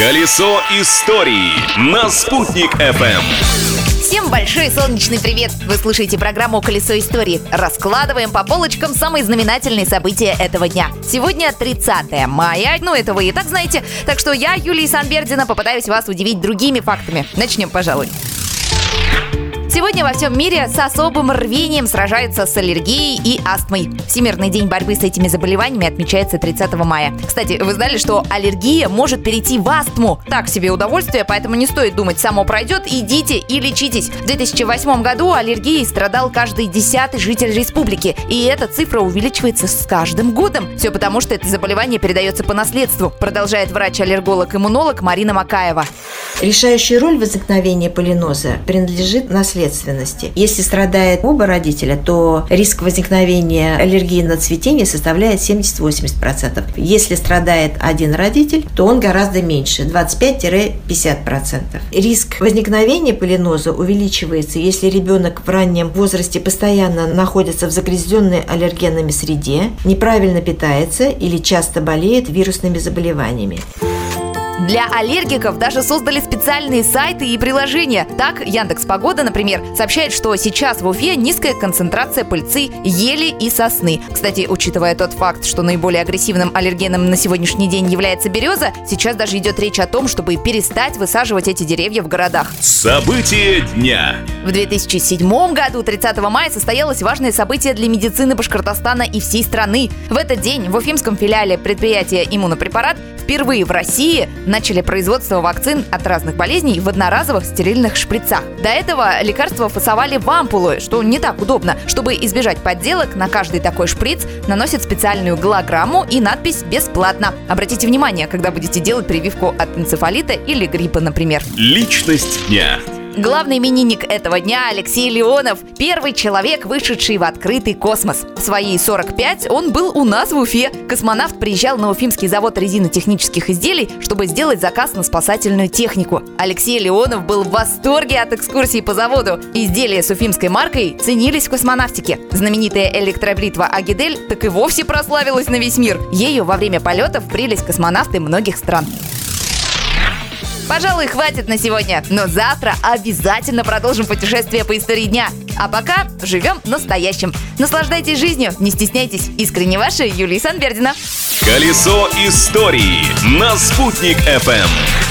Колесо истории на «Спутник FM. Всем большой солнечный привет! Вы слушаете программу «Колесо истории». Раскладываем по полочкам самые знаменательные события этого дня. Сегодня 30 мая, ну это вы и так знаете. Так что я, Юлия Санбердина, попытаюсь вас удивить другими фактами. Начнем, пожалуй. Сегодня во всем мире с особым рвением сражаются с аллергией и астмой. Всемирный день борьбы с этими заболеваниями отмечается 30 мая. Кстати, вы знали, что аллергия может перейти в астму? Так себе удовольствие, поэтому не стоит думать, само пройдет, идите и лечитесь. В 2008 году аллергией страдал каждый десятый житель республики. И эта цифра увеличивается с каждым годом. Все потому, что это заболевание передается по наследству, продолжает врач-аллерголог-иммунолог Марина Макаева. Решающая роль возникновения полиноза принадлежит наследственности. Если страдает оба родителя, то риск возникновения аллергии на цветение составляет 70-80%. Если страдает один родитель, то он гораздо меньше – 25-50%. Риск возникновения полиноза увеличивается, если ребенок в раннем возрасте постоянно находится в загрязненной аллергенами среде, неправильно питается или часто болеет вирусными заболеваниями. Для аллергиков даже создали специальные сайты и приложения. Так, Яндекс Погода, например, сообщает, что сейчас в Уфе низкая концентрация пыльцы, ели и сосны. Кстати, учитывая тот факт, что наиболее агрессивным аллергеном на сегодняшний день является береза, сейчас даже идет речь о том, чтобы перестать высаживать эти деревья в городах. События дня. В 2007 году, 30 мая, состоялось важное событие для медицины Башкортостана и всей страны. В этот день в уфимском филиале предприятия «Иммунопрепарат» впервые в России начали производство вакцин от разных болезней в одноразовых стерильных шприцах. До этого лекарства фасовали в ампулы, что не так удобно. Чтобы избежать подделок, на каждый такой шприц наносят специальную голограмму и надпись «Бесплатно». Обратите внимание, когда будете делать прививку от энцефалита или гриппа, например. Личность дня. Главный именинник этого дня Алексей Леонов. Первый человек, вышедший в открытый космос. В свои 45 он был у нас в Уфе. Космонавт приезжал на Уфимский завод резинотехнических изделий, чтобы сделать заказ на спасательную технику. Алексей Леонов был в восторге от экскурсии по заводу. Изделия с уфимской маркой ценились в космонавтике. Знаменитая электробритва Агидель так и вовсе прославилась на весь мир. Ею во время полетов брились космонавты многих стран. Пожалуй, хватит на сегодня, но завтра обязательно продолжим путешествие по истории дня. А пока живем настоящим. Наслаждайтесь жизнью, не стесняйтесь. Искренне ваша Юлия Санбердина. Колесо истории на «Спутник FM.